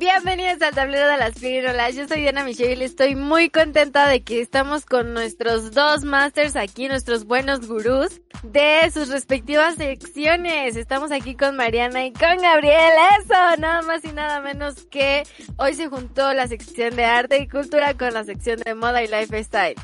Bienvenidos al tablero de las pirinolas. Yo soy Diana Michelle y estoy muy contenta de que estamos con nuestros dos masters aquí, nuestros buenos gurús de sus respectivas secciones. Estamos aquí con Mariana y con Gabriel. Eso, nada más y nada menos que hoy se juntó la sección de arte y cultura con la sección de moda y lifestyle.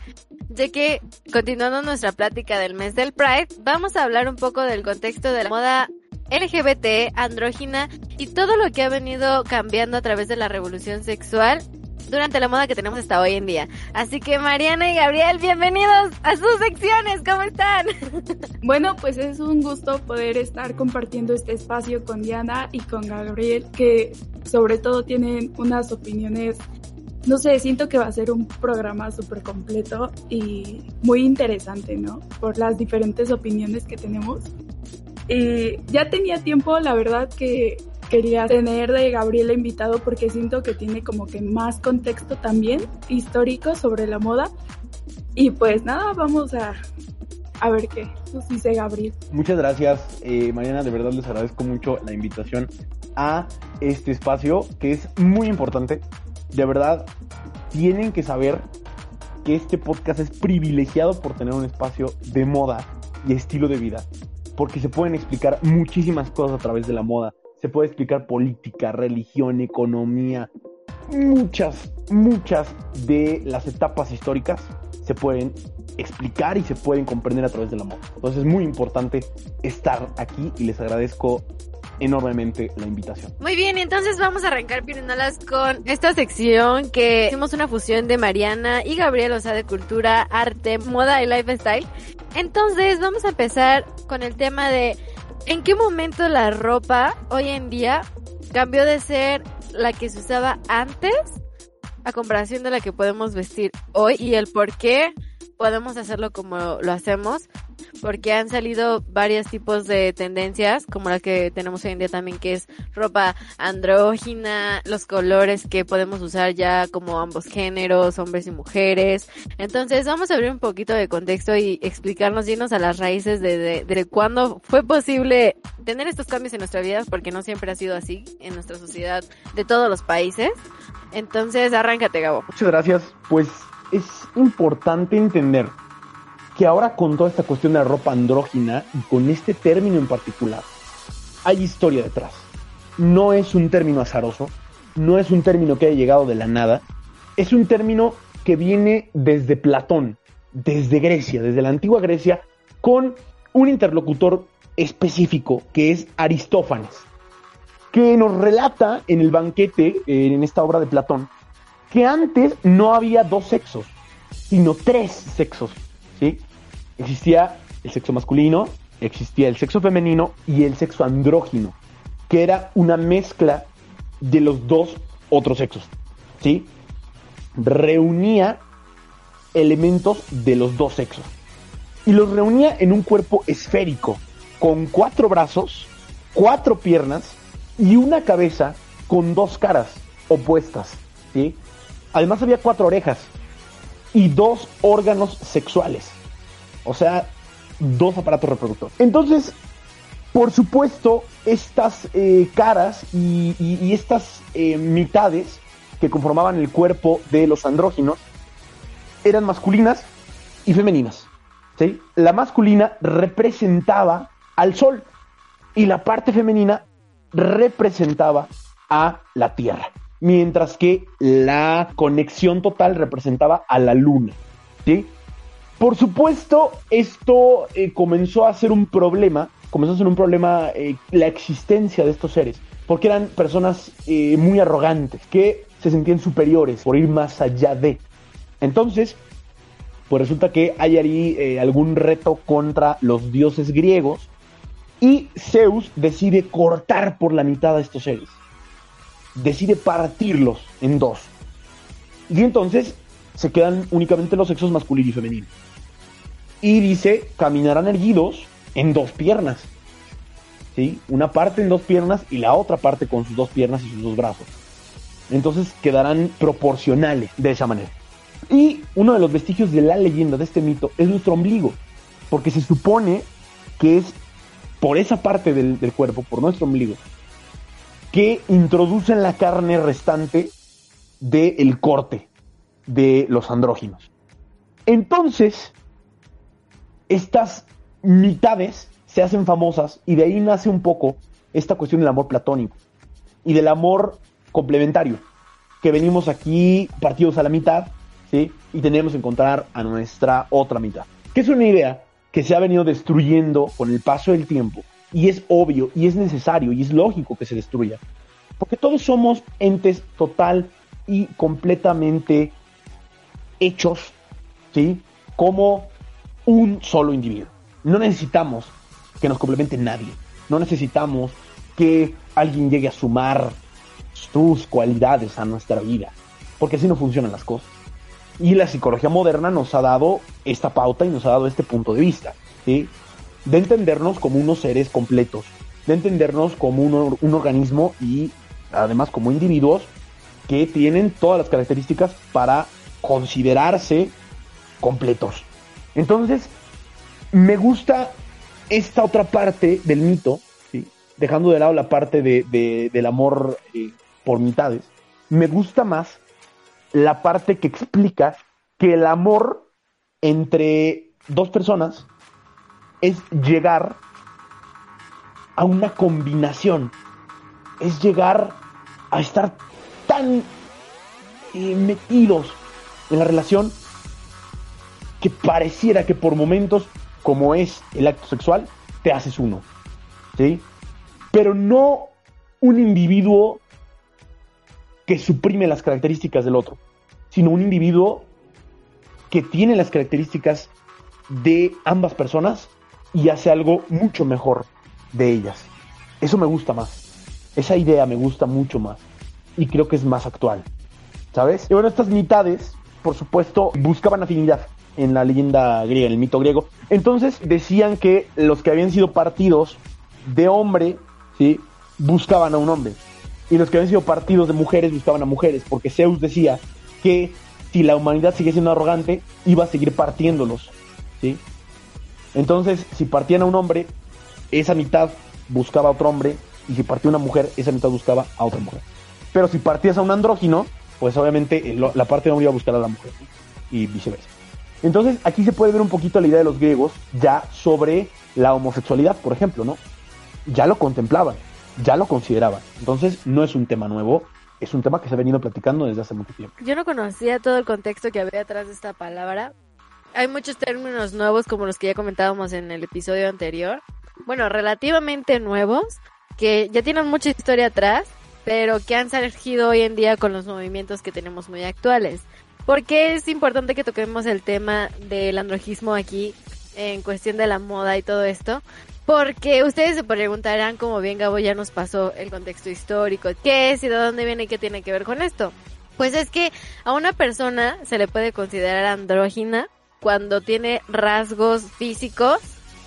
Ya que, continuando nuestra plática del mes del Pride, vamos a hablar un poco del contexto de la moda LGBT, andrógina y todo lo que ha venido cambiando a través de la revolución sexual durante la moda que tenemos hasta hoy en día. Así que Mariana y Gabriel, bienvenidos a sus secciones, ¿cómo están? Bueno, pues es un gusto poder estar compartiendo este espacio con Diana y con Gabriel, que sobre todo tienen unas opiniones, no sé, siento que va a ser un programa súper completo y muy interesante, ¿no? Por las diferentes opiniones que tenemos. Y ya tenía tiempo, la verdad, que quería tener de Gabriela invitado porque siento que tiene como que más contexto también histórico sobre la moda. Y pues nada, vamos a, a ver qué nos dice Gabriel. Muchas gracias, eh, Mariana. De verdad les agradezco mucho la invitación a este espacio que es muy importante. De verdad, tienen que saber que este podcast es privilegiado por tener un espacio de moda y estilo de vida porque se pueden explicar muchísimas cosas a través de la moda. Se puede explicar política, religión, economía, muchas, muchas de las etapas históricas se pueden explicar y se pueden comprender a través de la moda. Entonces es muy importante estar aquí y les agradezco enormemente la invitación. Muy bien, entonces vamos a arrancar pirinolas con esta sección que hicimos una fusión de Mariana y Gabriel, o sea, de cultura, arte, moda y lifestyle. Entonces vamos a empezar con el tema de en qué momento la ropa hoy en día cambió de ser la que se usaba antes a comparación de la que podemos vestir hoy y el por qué podemos hacerlo como lo hacemos porque han salido varios tipos de tendencias, como la que tenemos hoy en día también, que es ropa andrógina, los colores que podemos usar ya como ambos géneros, hombres y mujeres. Entonces vamos a abrir un poquito de contexto y explicarnos, irnos a las raíces de, de, de cuándo fue posible tener estos cambios en nuestra vida, porque no siempre ha sido así en nuestra sociedad de todos los países. Entonces, arráncate, Gabo. Muchas gracias. Pues es importante entender que ahora con toda esta cuestión de la ropa andrógina y con este término en particular, hay historia detrás. No es un término azaroso, no es un término que haya llegado de la nada, es un término que viene desde Platón, desde Grecia, desde la antigua Grecia, con un interlocutor específico que es Aristófanes, que nos relata en el banquete, en esta obra de Platón, que antes no había dos sexos, sino tres sexos. ¿sí? Existía el sexo masculino, existía el sexo femenino y el sexo andrógino, que era una mezcla de los dos otros sexos. ¿sí? Reunía elementos de los dos sexos. Y los reunía en un cuerpo esférico, con cuatro brazos, cuatro piernas y una cabeza con dos caras opuestas. ¿sí? Además había cuatro orejas y dos órganos sexuales. O sea, dos aparatos reproductores. Entonces, por supuesto, estas eh, caras y, estas eh, mitades que conformaban el cuerpo de los andróginos eran masculinas y femeninas. ¿sí? La masculina representaba al sol y la parte femenina representaba a la tierra, mientras que la conexión total representaba a la luna. ¿sí? Por supuesto, esto eh, comenzó a ser un problema, comenzó a ser un problema eh, la existencia de estos seres, porque eran personas eh, muy arrogantes, que se sentían superiores por ir más allá de. Entonces, pues resulta que hay ahí algún reto contra los dioses griegos y Zeus decide cortar por la mitad a estos seres. Decide partirlos en dos. Y entonces se quedan únicamente los sexos masculino y femenino. Y dice, caminarán erguidos en dos piernas. ¿Sí? Una parte en dos piernas y la otra parte con sus dos piernas y sus dos brazos. Entonces quedarán proporcionales de esa manera. Y uno de los vestigios de la leyenda de este mito es nuestro ombligo, porque se supone que es por esa parte del, del cuerpo, por nuestro ombligo, que introducen la carne restante del corte de los andróginos. Entonces, estas mitades se hacen famosas y de ahí nace un poco esta cuestión del amor platónico y del amor complementario, que venimos aquí partidos a la mitad, ¿sí? Y tenemos que encontrar a nuestra otra mitad. Que es una idea que se ha venido destruyendo con el paso del tiempo y es obvio y es necesario y es lógico que se destruya. Porque todos somos entes total y completamente hechos, ¿sí? Como un solo individuo. No necesitamos que nos complemente nadie. No necesitamos que alguien llegue a sumar sus cualidades a nuestra vida. Porque así no funcionan las cosas. Y la psicología moderna nos ha dado esta pauta y nos ha dado este punto de vista. ¿sí? De entendernos como unos seres completos. De entendernos como un, un organismo y además como individuos que tienen todas las características para considerarse completos. Entonces, me gusta esta otra parte del mito, dejando de lado la parte de, del amor eh, por mitades, me gusta más la parte que explica que el amor entre dos personas es llegar a una combinación, es llegar a estar tan eh, metidos en la relación que pareciera que por momentos, como es el acto sexual, te haces uno. ¿Sí? Pero no un individuo que suprime las características del otro, sino un individuo que tiene las características de ambas personas y hace algo mucho mejor de ellas. Eso me gusta más. Esa idea me gusta mucho más. Y creo que es más actual. ¿Sabes? Y bueno, estas mitades, por supuesto, buscaban afinidad en la leyenda griega, en el mito griego. Entonces decían que los que habían sido partidos de hombre, ¿sí? Buscaban a un hombre. Y los que habían sido partidos de mujeres buscaban a mujeres, porque Zeus decía que si la humanidad sigue siendo arrogante, iba a seguir partiéndolos, ¿sí? Entonces, si partían a un hombre, esa mitad buscaba a otro hombre, y si partía una mujer, esa mitad buscaba a otra mujer. Pero si partías a un andrógino, pues obviamente la parte de hombre iba a buscar a la mujer, y viceversa. Entonces, aquí se puede ver un poquito la idea de los griegos ya sobre la homosexualidad, por ejemplo, ¿no? Ya lo contemplaban, ya lo consideraban. Entonces, no es un tema nuevo, es un tema que se ha venido platicando desde hace mucho tiempo. Yo no conocía todo el contexto que había detrás de esta palabra. Hay muchos términos nuevos, como los que ya comentábamos en el episodio anterior. Bueno, relativamente nuevos, que ya tienen mucha historia atrás, pero que han surgido hoy en día con los movimientos que tenemos muy actuales. ¿Por qué es importante que toquemos el tema del androjismo aquí en cuestión de la moda y todo esto? Porque ustedes se preguntarán, como bien Gabo ya nos pasó el contexto histórico, qué es y de dónde viene y qué tiene que ver con esto. Pues es que a una persona se le puede considerar andrógina cuando tiene rasgos físicos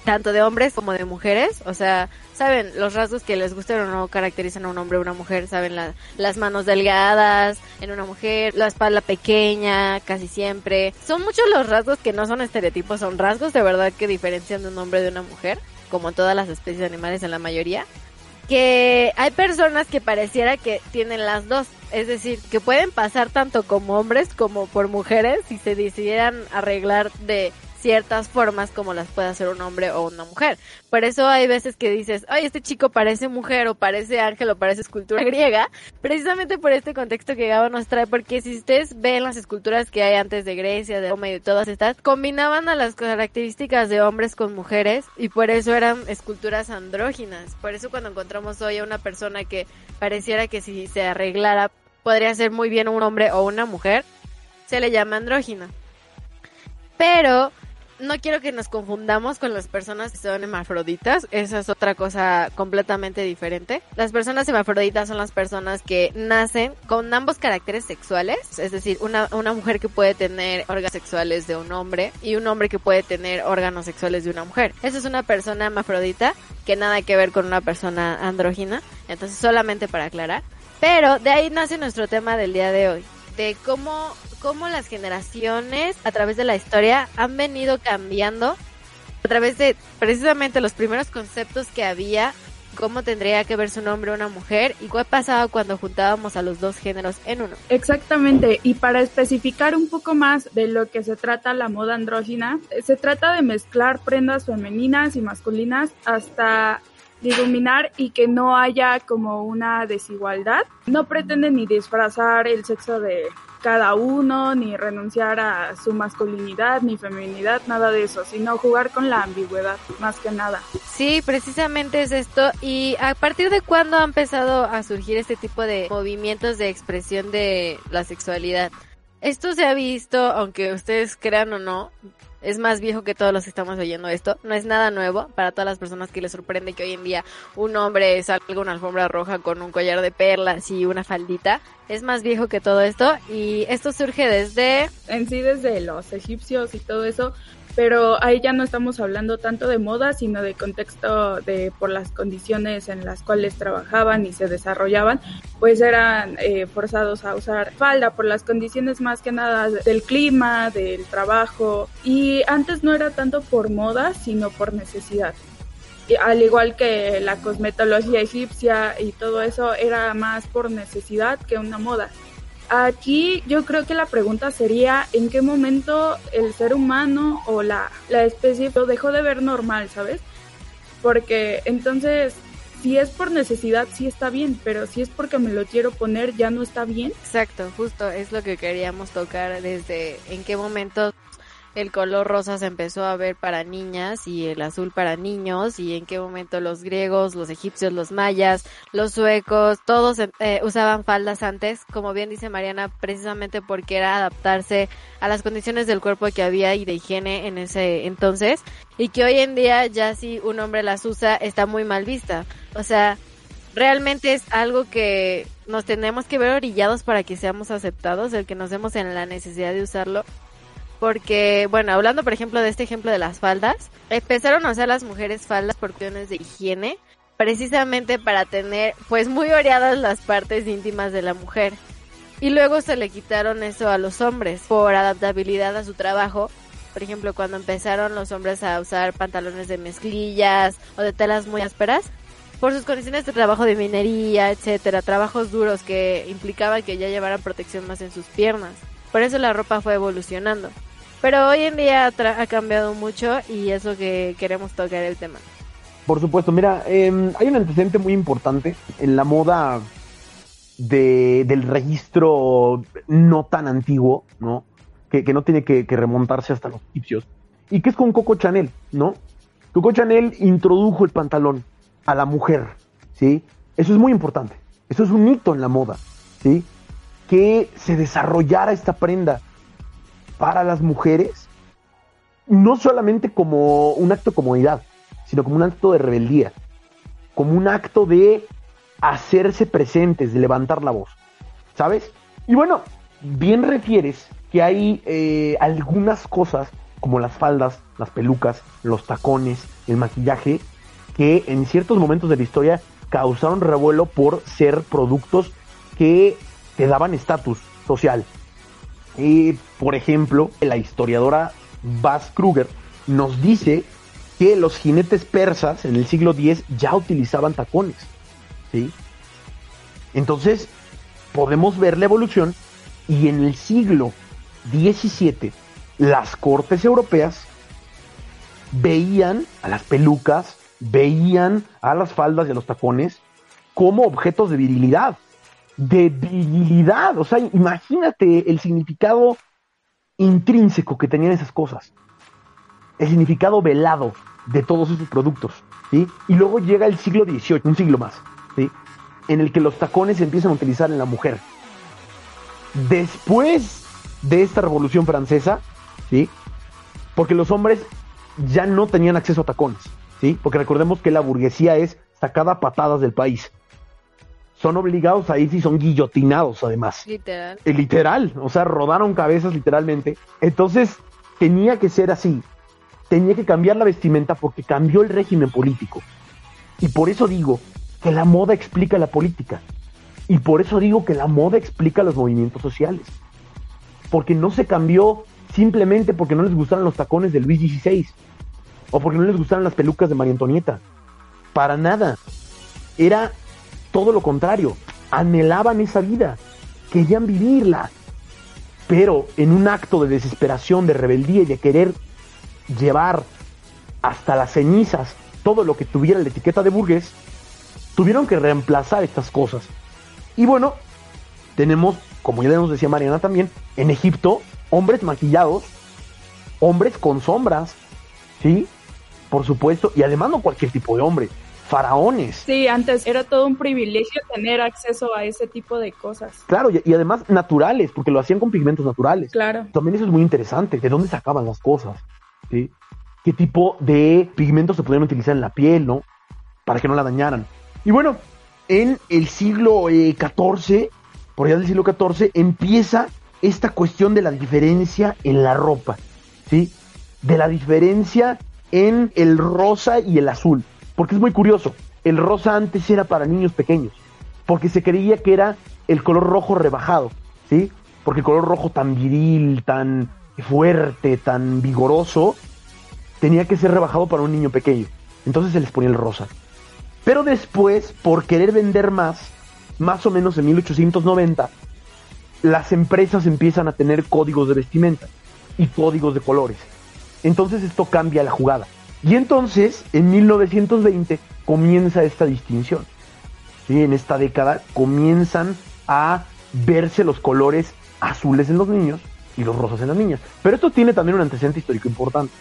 tanto de hombres como de mujeres, o sea, saben los rasgos que les gustan o no caracterizan a un hombre o una mujer, saben las manos delgadas en una mujer, la espalda pequeña, casi siempre. Son muchos los rasgos que no son estereotipos, son rasgos de verdad que diferencian de un hombre de una mujer, como todas las especies animales en la mayoría. Que hay personas que pareciera que tienen las dos, es decir, que pueden pasar tanto como hombres como por mujeres si se decidieran arreglar de ciertas formas como las puede hacer un hombre o una mujer. Por eso hay veces que dices, ay, este chico parece mujer o parece ángel o parece escultura griega, precisamente por este contexto que Gabo nos trae, porque si ustedes ven las esculturas que hay antes de Grecia, de Roma y de todas estas, combinaban a las características de hombres con mujeres y por eso eran esculturas andróginas. Por eso cuando encontramos hoy a una persona que pareciera que si se arreglara podría ser muy bien un hombre o una mujer, se le llama andrógina. Pero no quiero que nos confundamos con las personas que son hermafroditas. Esa es otra cosa completamente diferente. Las personas hermafroditas son las personas que nacen con ambos caracteres sexuales. Es decir, una, una mujer que puede tener órganos sexuales de un hombre y un hombre que puede tener órganos sexuales de una mujer. Esa es una persona hermafrodita que nada que ver con una persona andrógina. Entonces, solamente para aclarar. Pero de ahí nace nuestro tema del día de hoy. De cómo cómo las generaciones a través de la historia han venido cambiando a través de precisamente los primeros conceptos que había cómo tendría que verse un hombre o una mujer y qué pasaba cuando juntábamos a los dos géneros en uno. Exactamente, y para especificar un poco más de lo que se trata la moda andrógina, se trata de mezclar prendas femeninas y masculinas hasta diluminar y que no haya como una desigualdad. No pretende ni disfrazar el sexo de cada uno, ni renunciar a su masculinidad, ni feminidad, nada de eso, sino jugar con la ambigüedad, más que nada. Sí, precisamente es esto. ¿Y a partir de cuándo ha empezado a surgir este tipo de movimientos de expresión de la sexualidad? Esto se ha visto, aunque ustedes crean o no, es más viejo que todos los que estamos oyendo esto. No es nada nuevo para todas las personas que les sorprende que hoy en día un hombre salga una alfombra roja con un collar de perlas y una faldita. Es más viejo que todo esto y esto surge desde... En sí, desde los egipcios y todo eso, pero ahí ya no estamos hablando tanto de moda, sino de contexto de por las condiciones en las cuales trabajaban y se desarrollaban, pues eran eh, forzados a usar falda por las condiciones más que nada del clima, del trabajo, y antes no era tanto por moda, sino por necesidad. al igual que la cosmetología egipcia y todo eso era más por necesidad que una moda. Aquí yo creo que la pregunta sería en qué momento el ser humano o la, la especie lo dejó de ver normal, ¿sabes? Porque entonces, si es por necesidad, sí está bien, pero si es porque me lo quiero poner, ya no está bien. Exacto, justo es lo que queríamos tocar desde en qué momento el color rosa se empezó a ver para niñas y el azul para niños y en qué momento los griegos, los egipcios, los mayas, los suecos, todos eh, usaban faldas antes, como bien dice Mariana, precisamente porque era adaptarse a las condiciones del cuerpo que había y de higiene en ese entonces y que hoy en día ya si un hombre las usa está muy mal vista. O sea, realmente es algo que nos tenemos que ver orillados para que seamos aceptados, el que nos demos en la necesidad de usarlo porque, bueno, hablando por ejemplo de este ejemplo de las faldas, empezaron a usar las mujeres faldas por cuestiones de higiene, precisamente para tener pues muy oreadas las partes íntimas de la mujer. Y luego se le quitaron eso a los hombres por adaptabilidad a su trabajo. Por ejemplo, cuando empezaron los hombres a usar pantalones de mezclillas o de telas muy ásperas, por sus condiciones de trabajo de minería, etcétera, trabajos duros que implicaban que ya llevaran protección más en sus piernas. Por eso la ropa fue evolucionando. Pero hoy en día ha, cambiado mucho y eso que queremos tocar el tema. Por supuesto, mira, em, hay un antecedente muy importante en la moda de, del registro no tan antiguo, ¿no? Que, no tiene que, remontarse hasta los egipcios. Y que es con Coco Chanel, ¿no? Coco Chanel introdujo el pantalón a la mujer, ¿sí? Eso es muy importante. Eso es un hito en la moda, ¿sí? Que se desarrollara esta prenda para las mujeres, no solamente como un acto de comodidad, sino como un acto de rebeldía, como un acto de hacerse presentes, de levantar la voz, ¿sabes? Y bueno, bien refieres que hay eh, algunas cosas, como las faldas, las pelucas, los tacones, el maquillaje, que en ciertos momentos de la historia causaron revuelo por ser productos que te daban estatus social, por ejemplo, la historiadora Bas Kruger nos dice que los jinetes persas en el siglo X ya utilizaban tacones. ¿sí? Entonces, podemos ver la evolución y en el siglo XVII las cortes europeas veían a las pelucas, veían a las faldas y a los tacones como objetos de virilidad de virilidad. O sea, imagínate el significado intrínseco que tenían esas cosas. El significado velado de todos esos productos. ¿sí? Y luego llega el siglo XVIII, un siglo más, ¿sí? en el que los tacones se empiezan a utilizar en la mujer. Después de esta revolución francesa, ¿sí? porque los hombres ya no tenían acceso a tacones, ¿sí? porque recordemos que la burguesía es sacada a patadas del país son obligados a ir y son guillotinados además. Literal. Eh, literal, o sea, rodaron cabezas literalmente. Entonces, tenía que ser así. Tenía que cambiar la vestimenta porque cambió el régimen político. Y por eso digo que la moda explica la política. Y por eso digo que la moda explica los movimientos sociales. Porque no se cambió simplemente porque no les gustaron los tacones de Luis XVI. O porque no les gustaron las pelucas de María Antonieta. Para nada era todo lo contrario, anhelaban esa vida, querían vivirla, pero en un acto de desesperación, de rebeldía y de querer llevar hasta las cenizas todo lo que tuviera la etiqueta de burgués, tuvieron que reemplazar estas cosas. Y bueno, tenemos, como ya nos decía Mariana también, en Egipto, hombres maquillados, hombres con sombras, ¿sí? Por supuesto, y además no cualquier tipo de hombre, faraones. Sí, antes era todo un privilegio tener acceso a ese tipo de cosas. Claro, y, además naturales, porque lo hacían con pigmentos naturales. Claro. También eso es muy interesante, de dónde sacaban las cosas, ¿sí? ¿Qué tipo de pigmentos se podían utilizar en la piel, ¿no? Para que no la dañaran. Y bueno, en el siglo XIV, eh, por allá del siglo XIV, empieza esta cuestión de la diferencia en la ropa, ¿sí? De la diferencia en el rosa y el azul. Porque es muy curioso, el rosa antes era para niños pequeños, porque se creía que era el color rojo rebajado, ¿sí? Porque el color rojo tan viril, tan fuerte, tan vigoroso, tenía que ser rebajado para un niño pequeño. Entonces se les ponía el rosa. Pero después, por querer vender más, más o menos en 1890, las empresas empiezan a tener códigos de vestimenta y códigos de colores. Entonces esto cambia la jugada. Y entonces, en 1920, comienza esta distinción. ¿Sí? En esta década comienzan a verse los colores azules en los niños y los rosas en las niñas. Pero esto tiene también un antecedente histórico importante,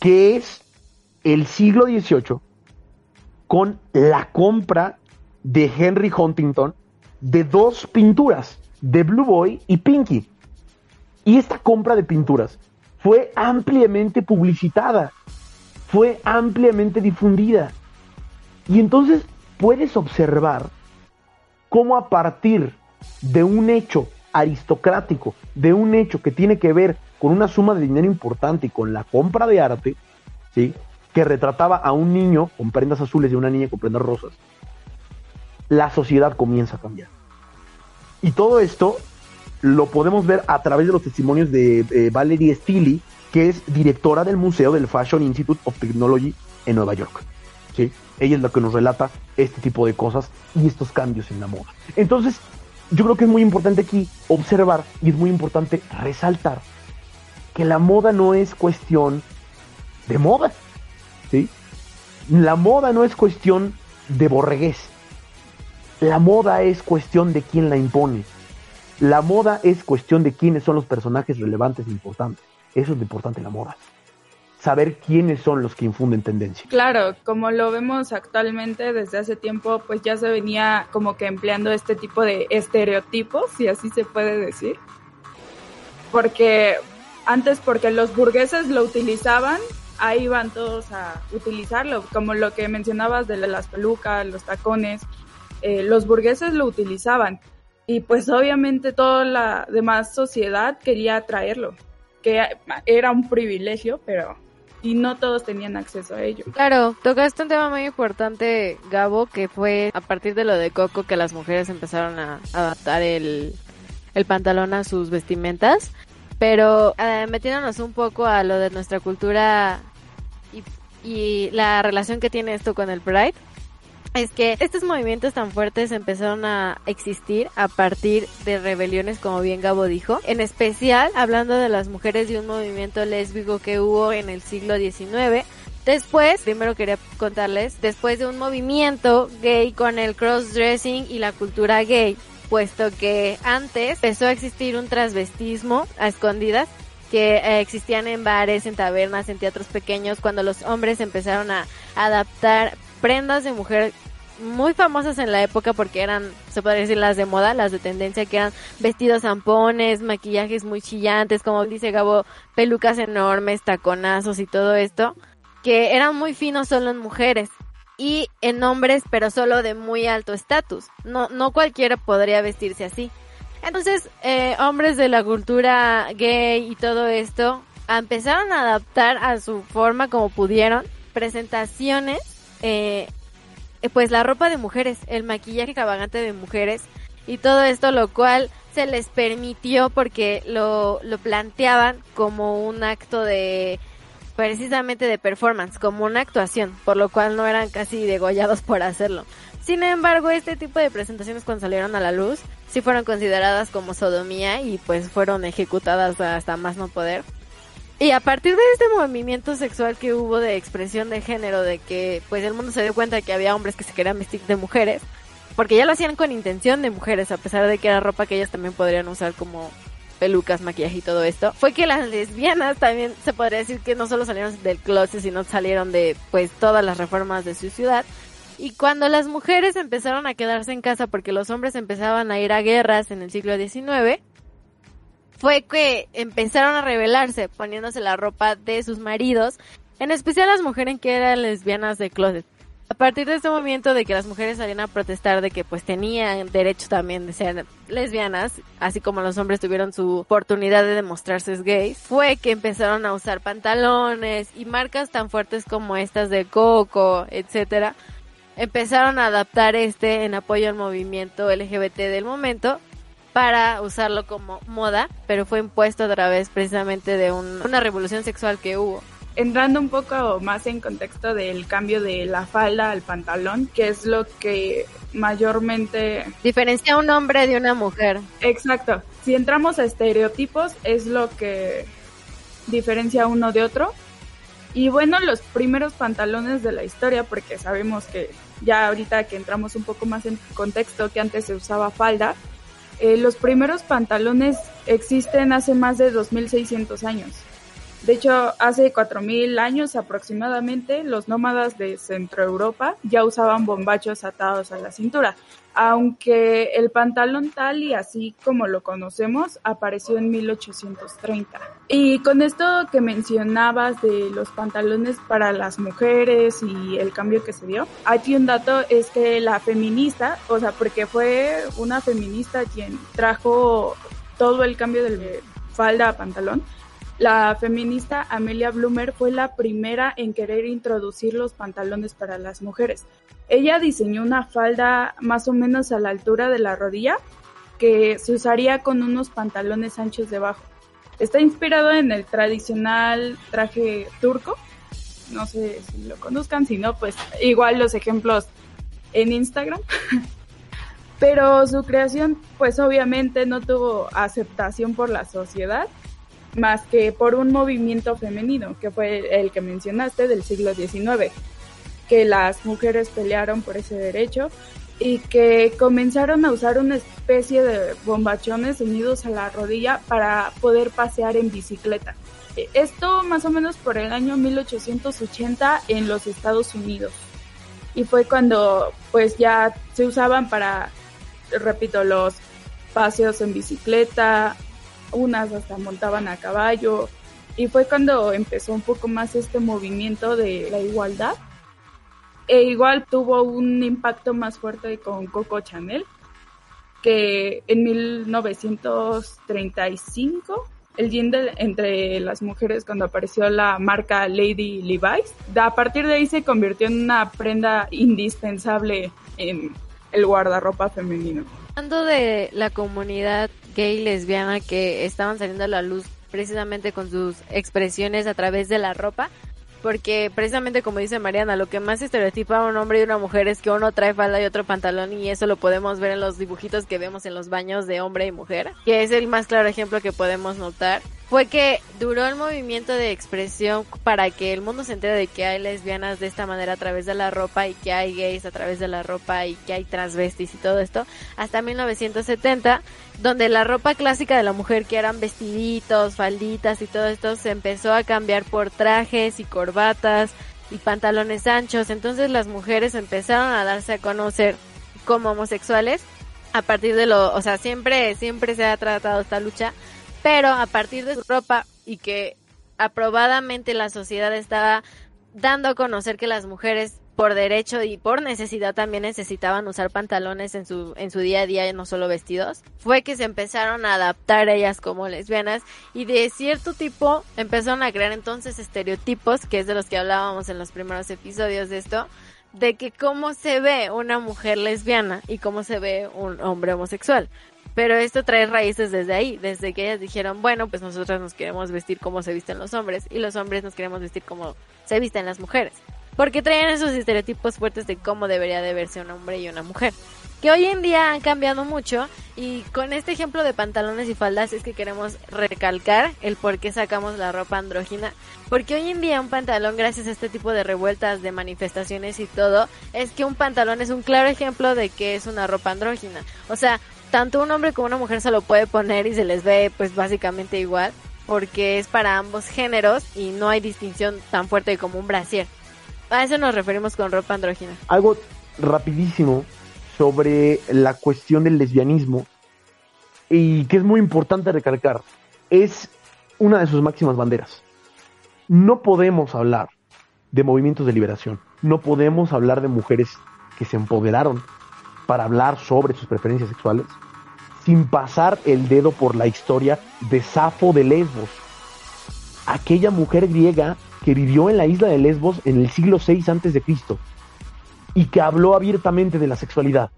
que es el siglo XVIII con la compra de Henry Huntington de dos pinturas, de Blue Boy y Pinky. Y esta compra de pinturas fue ampliamente publicitada fue ampliamente difundida. Y entonces puedes observar cómo a partir de un hecho aristocrático, de un hecho que tiene que ver con una suma de dinero importante y con la compra de arte, ¿sí? que retrataba a un niño con prendas azules y a una niña con prendas rosas, la sociedad comienza a cambiar. Y todo esto lo podemos ver a través de los testimonios de eh, Valerie Steele, que es directora del Museo del Fashion Institute of Technology en Nueva York. ¿sí? Ella es la que nos relata este tipo de cosas y estos cambios en la moda. Entonces, yo creo que es muy importante aquí observar y es muy importante resaltar que la moda no es cuestión de moda. ¿sí? La moda no es cuestión de borregués. La moda es cuestión de quién la impone. La moda es cuestión de quiénes son los personajes relevantes e importantes. Eso es lo importante en la moda. Saber quiénes son los que infunden tendencia. Claro, como lo vemos actualmente desde hace tiempo, pues ya se venía como que empleando este tipo de estereotipos, si así se puede decir. Porque antes, porque los burgueses lo utilizaban, ahí van todos a utilizarlo, como lo que mencionabas de las pelucas, los tacones, eh, los burgueses lo utilizaban y pues obviamente toda la demás sociedad quería traerlo que era un privilegio, pero y no todos tenían acceso a ello. Claro, tocaste un tema muy importante, Gabo, que fue a partir de lo de Coco que las mujeres empezaron a adaptar el, el pantalón a sus vestimentas, pero eh, metiéndonos un poco a lo de nuestra cultura y, y la relación que tiene esto con el Pride, es que estos movimientos tan fuertes empezaron a existir a partir de rebeliones, como bien Gabo dijo, en especial hablando de las mujeres de un movimiento lésbico que hubo en el siglo XIX. Después, primero quería contarles, después de un movimiento gay con el crossdressing y la cultura gay, puesto que antes empezó a existir un transvestismo a escondidas que eh, existían en bares, en tabernas, en teatros pequeños, cuando los hombres empezaron a adaptar prendas de mujer muy famosas en la época porque eran, se podría decir, las de moda, las de tendencia, que eran vestidos zampones, maquillajes muy chillantes, como dice Gabo, pelucas enormes, taconazos y todo esto, que eran muy finos solo en mujeres y en hombres, pero solo de muy alto estatus. No, no cualquiera podría vestirse así. Entonces, eh, hombres de la cultura gay y todo esto empezaron a adaptar a su forma como pudieron presentaciones eh, pues la ropa de mujeres, el maquillaje extravagante de mujeres y todo esto, lo cual se les permitió porque lo, lo planteaban como un acto de precisamente de performance, como una actuación, por lo cual no eran casi degollados por hacerlo, Sin embargo, este tipo de presentaciones cuando salieron a la luz, sí fueron consideradas como sodomía y pues fueron ejecutadas hasta más no poder. Y a partir de este movimiento sexual que hubo de expresión de género, de que pues el mundo se dio cuenta de que había hombres que se querían vestir de mujeres, porque ya lo hacían con intención de mujeres, a pesar de que era ropa que ellas también podrían usar como pelucas, maquillaje y todo esto, fue que las lesbianas también se podría decir que no solo salieron del closet, sino salieron de pues todas las reformas de su ciudad. Y cuando las mujeres empezaron a quedarse en casa porque los hombres empezaban a ir a guerras en el siglo XIX, fue que empezaron a rebelarse poniéndose la ropa de sus maridos, en especial las mujeres que eran lesbianas de closet. A partir de este momento de que las mujeres salían a protestar de que pues tenían derecho también de ser lesbianas, así como los hombres tuvieron su oportunidad de demostrarse gays, fue que empezaron a usar pantalones y marcas tan fuertes como estas de Coco, etcétera, empezaron a adaptar este en apoyo al movimiento LGBT del momento para usarlo como moda, pero fue impuesto a través precisamente de una revolución sexual que hubo. Entrando un poco más en contexto del cambio de la falda al pantalón, que es lo que mayormente diferencia a un hombre de una mujer. Exacto. Si entramos a estereotipos, es lo que diferencia uno de otro. Y bueno, los primeros pantalones de la historia, porque sabemos que ya ahorita que entramos un poco más en contexto, que antes se usaba falda, eh, los primeros pantalones existen hace más de 2600 años. De hecho, hace 4.000 años aproximadamente, los nómadas de Centroeuropa ya usaban bombachos atados a la cintura, aunque el pantalón tal y así como lo conocemos apareció en 1830. Y con esto que mencionabas de los pantalones para las mujeres y el cambio que se dio, aquí un dato es que la feminista, o sea, porque fue una feminista quien trajo todo el cambio del falda a pantalón, la feminista Amelia Bloomer fue la primera en querer introducir los pantalones para las mujeres. Ella diseñó una falda más o menos a la altura de la rodilla que se usaría con unos pantalones anchos debajo. Está inspirado en el tradicional traje turco. No sé si lo conozcan, si no, pues igual los ejemplos en Instagram. Pero su creación pues obviamente no tuvo aceptación por la sociedad más que por un movimiento femenino, que fue el que mencionaste del siglo XIX, que las mujeres pelearon por ese derecho y que comenzaron a usar una especie de bombachones unidos a la rodilla para poder pasear en bicicleta. Esto más o menos por el año 1880 en los Estados Unidos. Y fue cuando pues ya se usaban para, repito, los paseos en bicicleta, unas hasta montaban a caballo y fue cuando empezó un poco más este movimiento de la igualdad. E igual tuvo un impacto más fuerte con Coco Chanel, que en 1935 el gender entre las mujeres cuando apareció la marca Lady Levi's. A partir de ahí se convirtió en una prenda indispensable en el guardarropa femenino. Hablando de la comunidad gay lesbiana que estaban saliendo a la luz precisamente con sus expresiones a través de la ropa, porque precisamente como dice Mariana, lo que más estereotipa a un hombre y una mujer es que uno trae falda y otro pantalón y eso lo podemos ver en los dibujitos que vemos en los baños de hombre y mujer, que es el más claro ejemplo que podemos notar fue que duró el movimiento de expresión para que el mundo se entere de que hay lesbianas de esta manera a través de la ropa y que hay gays a través de la ropa y que hay transvestis y todo esto hasta 1970 donde la ropa clásica de la mujer que eran vestiditos, falditas y todo esto se empezó a cambiar por trajes y corbatas y pantalones anchos. Entonces las mujeres empezaron a darse a conocer como homosexuales a partir de lo, o sea, siempre siempre se ha tratado esta lucha pero a partir de su ropa y que aprobadamente la sociedad estaba dando a conocer que las mujeres por derecho y por necesidad también necesitaban usar pantalones en su, en su día a día y no solo vestidos, fue que se empezaron a adaptar ellas como lesbianas y de cierto tipo empezaron a crear entonces estereotipos, que es de los que hablábamos en los primeros episodios de esto, de que cómo se ve una mujer lesbiana y cómo se ve un hombre homosexual. Pero esto trae raíces desde ahí, desde que ellas dijeron, bueno, pues nosotras nos queremos vestir como se visten los hombres y los hombres nos queremos vestir como se visten las mujeres. porque traían esos estereotipos fuertes de cómo debería de verse un hombre y una mujer que hoy en día han cambiado mucho y con este ejemplo de pantalones y faldas es que queremos recalcar el por qué sacamos la ropa andrógina, porque hoy en día un pantalón gracias a este tipo de revueltas, de manifestaciones y todo, es que un pantalón es un claro ejemplo de que es una ropa andrógina. O sea, tanto un hombre como una mujer se lo puede poner y se les ve pues básicamente igual, porque es para ambos géneros y no hay distinción tan fuerte como un brasier. A eso nos referimos con ropa andrógina. Algo rapidísimo sobre la cuestión del lesbianismo y que es muy importante recalcar, es una de sus máximas banderas. No podemos hablar de movimientos de liberación, no podemos hablar de mujeres que se empoderaron para hablar sobre sus preferencias sexuales sin pasar el dedo por la historia de Safo de Lesbos, aquella mujer griega que vivió en la isla de Lesbos en el siglo VI Cristo y que habló abiertamente de la sexualidad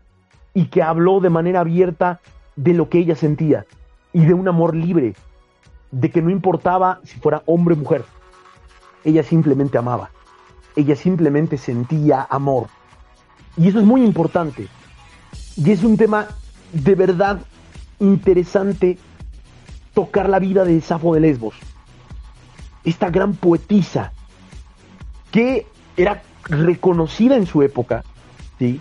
y que habló de manera abierta de lo que ella sentía y de un amor libre, de que no importaba si fuera hombre o mujer, ella simplemente amaba, ella simplemente sentía amor. Y eso es muy importante. Y es un tema de verdad interesante tocar la vida de Safo de Lesbos, esta gran poetisa que era reconocida en su época, ¿sí?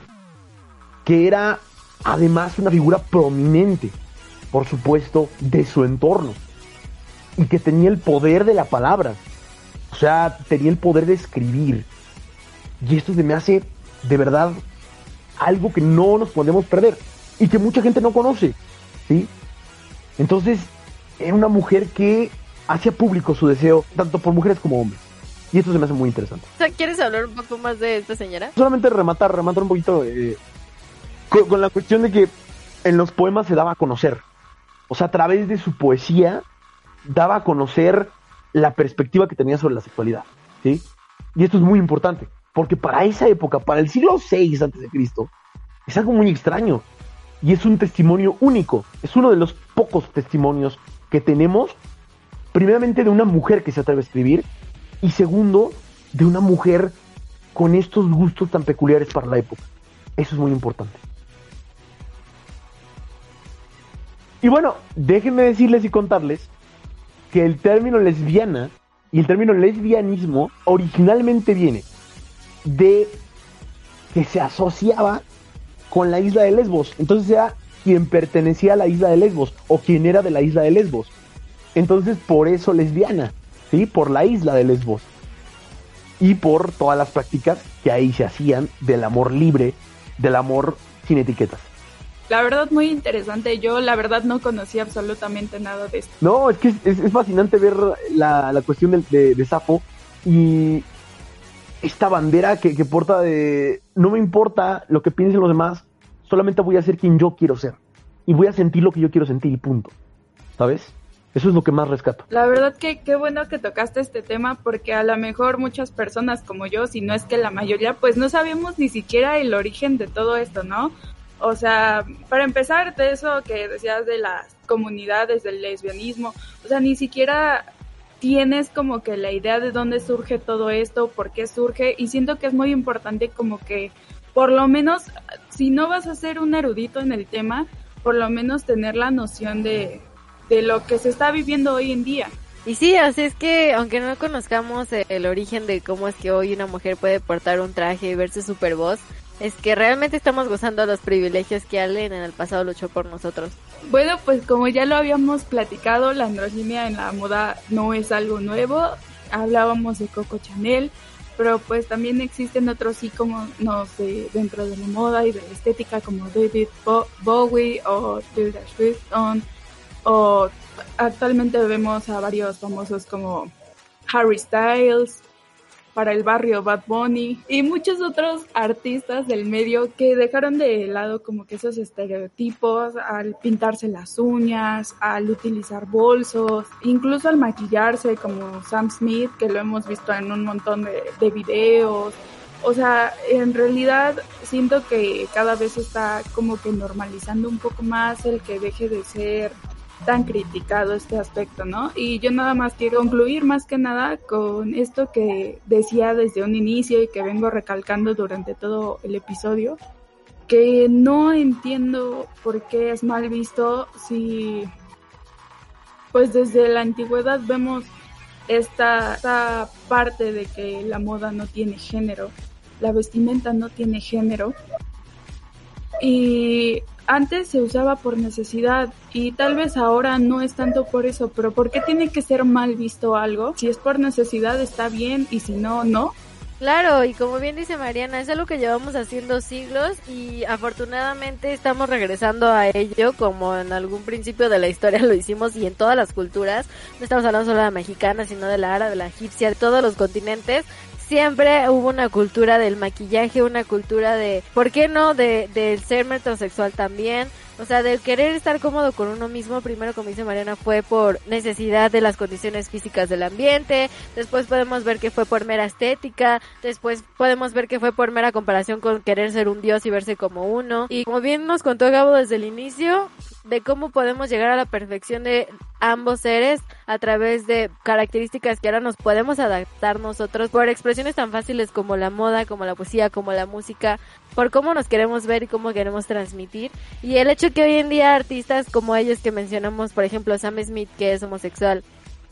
que era además una figura prominente, por supuesto, de su entorno, y que tenía el poder de la palabra, o sea, tenía el poder de escribir. Y esto se me hace de verdad algo que no nos podemos perder y que mucha gente no conoce, ¿sí? Entonces, era una mujer que hacía público su deseo, tanto por mujeres como hombres. Y esto se me hace muy interesante. ¿quieres hablar un poco más de esta señora? Solamente rematar, rematar un poquito eh, con, la cuestión de que en los poemas se daba a conocer. O sea, a través de su poesía daba a conocer la perspectiva que tenía sobre la sexualidad. ¿sí? Y esto es muy importante, porque para esa época, para el siglo VI Cristo, es algo muy extraño. Y es un testimonio único. Es uno de los pocos testimonios que tenemos, primeramente de una mujer que se atreve a escribir y segundo, de una mujer con estos gustos tan peculiares para la época. Eso es muy importante. Y bueno, déjenme decirles y contarles que el término lesbiana y el término lesbianismo originalmente viene de que se asociaba con la isla de Lesbos. Entonces era quien pertenecía a la isla de Lesbos o quien era de la isla de Lesbos. Entonces por eso lesbiana. ¿sí? Por la isla de Lesbos. Y por todas las prácticas que ahí se hacían del amor libre, del amor sin etiquetas. La verdad, muy interesante. Yo, la verdad, no conocía absolutamente nada de esto. No, es que es, fascinante ver la, la cuestión de, de, Sapo y esta bandera que, que porta de no me importa lo que piensen los demás, solamente voy a ser quien yo quiero ser. Y voy a sentir lo que yo quiero sentir y punto. ¿Sabes? Eso es lo que más rescato. La verdad que qué bueno que tocaste este tema porque a lo mejor muchas personas como yo, si no es que la mayoría, pues no sabíamos ni siquiera el origen de todo esto, ¿no? O sea, para empezar de eso que decías de las comunidades, del lesbianismo, o sea, ni siquiera tienes como que la idea de dónde surge todo esto, por qué surge, y siento que es muy importante como que por lo menos, si no vas a ser un erudito en el tema, por lo menos tener la noción de, de lo que se está viviendo hoy en día. Y sí, así es que aunque no conozcamos el origen de cómo es que hoy una mujer puede portar un traje y verse super voz, es que realmente estamos gozando los privilegios que alguien en el pasado luchó por nosotros. Bueno, pues como ya lo habíamos platicado, la androginia en la moda no es algo nuevo. Hablábamos de Coco Chanel, pero pues también existen otros íconos no sé, dentro de la moda y de la estética como David Bowie o Tilda Swinton o actualmente vemos a varios famosos como Harry Styles, para el barrio Bad Bunny y muchos otros artistas del medio que dejaron de lado como que esos estereotipos al pintarse las uñas, al utilizar bolsos, incluso al maquillarse como Sam Smith que lo hemos visto en un montón de, de videos. O sea, en realidad siento que cada vez está como que normalizando un poco más el que deje de ser tan criticado este aspecto, ¿no? Y yo nada más quiero concluir más que nada con esto que decía desde un inicio y que vengo recalcando durante todo el episodio, que no entiendo por qué es mal visto si pues desde la antigüedad vemos esta, esta parte de que la moda no tiene género, la vestimenta no tiene género. Y antes se usaba por necesidad y tal vez ahora no es tanto por eso, pero ¿por qué tiene que ser mal visto algo? Si es por necesidad está bien y si no, no. Claro, y como bien dice Mariana, es algo que llevamos haciendo siglos y afortunadamente estamos regresando a ello como en algún principio de la historia lo hicimos y en todas las culturas. No estamos hablando solo de la mexicana, sino de la árabe, de la egipcia, de todos los continentes siempre hubo una cultura del maquillaje, una cultura de, ¿por qué no? De, del ser metrosexual también. O sea, del querer estar cómodo con uno mismo, primero como dice Mariana, fue por necesidad de las condiciones físicas del ambiente, después podemos ver que fue por mera estética, después podemos ver que fue por mera comparación con querer ser un dios y verse como uno. Y como bien nos contó Gabo desde el inicio, de cómo podemos llegar a la perfección de ambos seres a través de características que ahora nos podemos adaptar nosotros por expresiones tan fáciles como la moda, como la poesía, como la música, por cómo nos queremos ver y cómo queremos transmitir. Y el hecho que hoy en día artistas como ellos que mencionamos, por ejemplo Sam Smith, que es homosexual,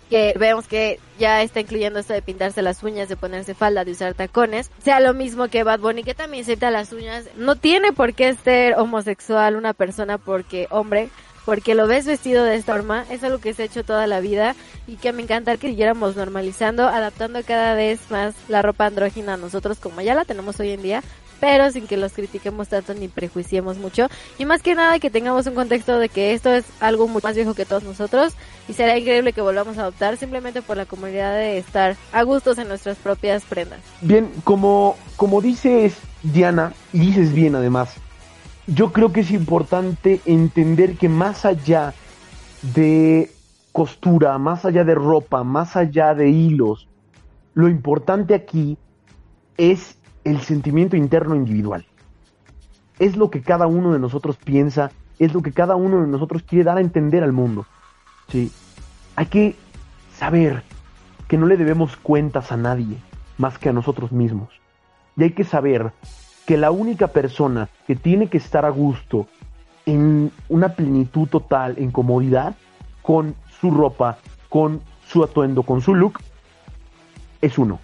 que vemos que ya está incluyendo esto de pintarse las uñas, de ponerse falda, de usar tacones, sea lo mismo que Bad Bunny, que también se pinta las uñas. No tiene por qué ser homosexual una persona porque hombre, porque lo ves vestido de esta forma, es algo que se ha hecho toda la vida y que me encanta que siguiéramos normalizando, adaptando cada vez más la ropa andrógina a nosotros como ya la tenemos hoy en día, pero sin que los critiquemos tanto ni prejuiciemos mucho. Y más que nada que tengamos un contexto de que esto es algo mucho más viejo que todos nosotros y será increíble que volvamos a adoptar simplemente por la comunidad de estar a gustos en nuestras propias prendas. Bien, como, como dices Diana, y dices bien además, yo creo que es importante entender que más allá de costura, más allá de ropa, más allá de hilos, lo importante aquí es el sentimiento interno individual. Es lo que cada uno de nosotros piensa, es lo que cada uno de nosotros quiere dar a entender al mundo. ¿sí? Hay que saber que no le debemos cuentas a nadie más que a nosotros mismos. Y hay que saber que la única persona que tiene que estar a gusto en una plenitud total, en comodidad, con su ropa, con su atuendo, con su look, es uno.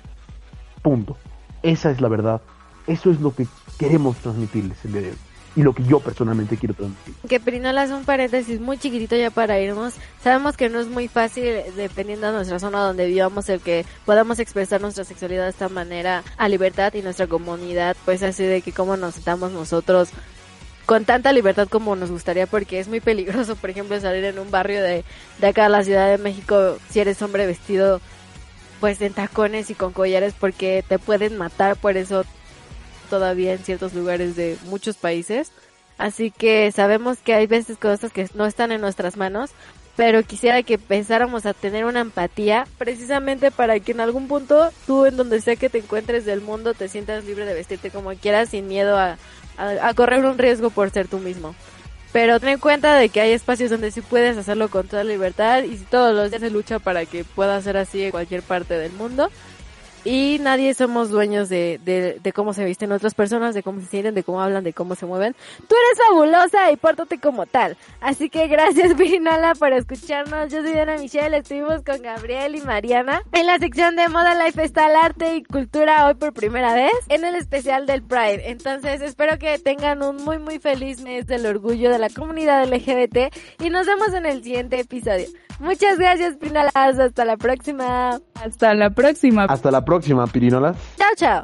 Punto. Esa es la verdad. Eso es lo que queremos transmitirles el día de hoy. Y lo que yo personalmente quiero transmitir. Que Perinola es un paréntesis muy chiquitito ya para irnos. Sabemos que no es muy fácil, dependiendo de nuestra zona donde vivamos, el que podamos expresar nuestra sexualidad de esta manera a libertad y nuestra comunidad, pues así de que cómo nos estamos nosotros con tanta libertad como nos gustaría porque es muy peligroso, por ejemplo, salir en un barrio de, de acá a la Ciudad de México si eres hombre vestido pues en tacones y con collares porque te pueden matar por eso todavía en ciertos lugares de muchos países. Así que sabemos que hay veces cosas que no están en nuestras manos, pero quisiera que pensáramos a tener una empatía precisamente para que en algún punto tú en donde sea que te encuentres del mundo te sientas libre de vestirte como quieras sin miedo a, a correr un riesgo por ser tú mismo. Pero ten en cuenta de que hay espacios donde sí puedes hacerlo con toda libertad y todos los días se lucha para que pueda ser así en cualquier parte del mundo y nadie somos dueños de, de, de, cómo se visten otras personas, de cómo se sienten, de cómo hablan, de cómo se mueven. Tú eres fabulosa y pórtate como tal. Así que gracias Pirinala por escucharnos. Yo soy Diana Michelle, estuvimos con Gabriel y Mariana en la sección de Moda Lifestyle, Arte y Cultura hoy por primera vez en el especial del Pride. Entonces espero que tengan un muy muy feliz mes del orgullo de la comunidad LGBT y nos vemos en el siguiente episodio. Muchas gracias, Pirinolas. Hasta la próxima. Hasta la próxima. Hasta la próxima, Pirinolas. Chao, chao.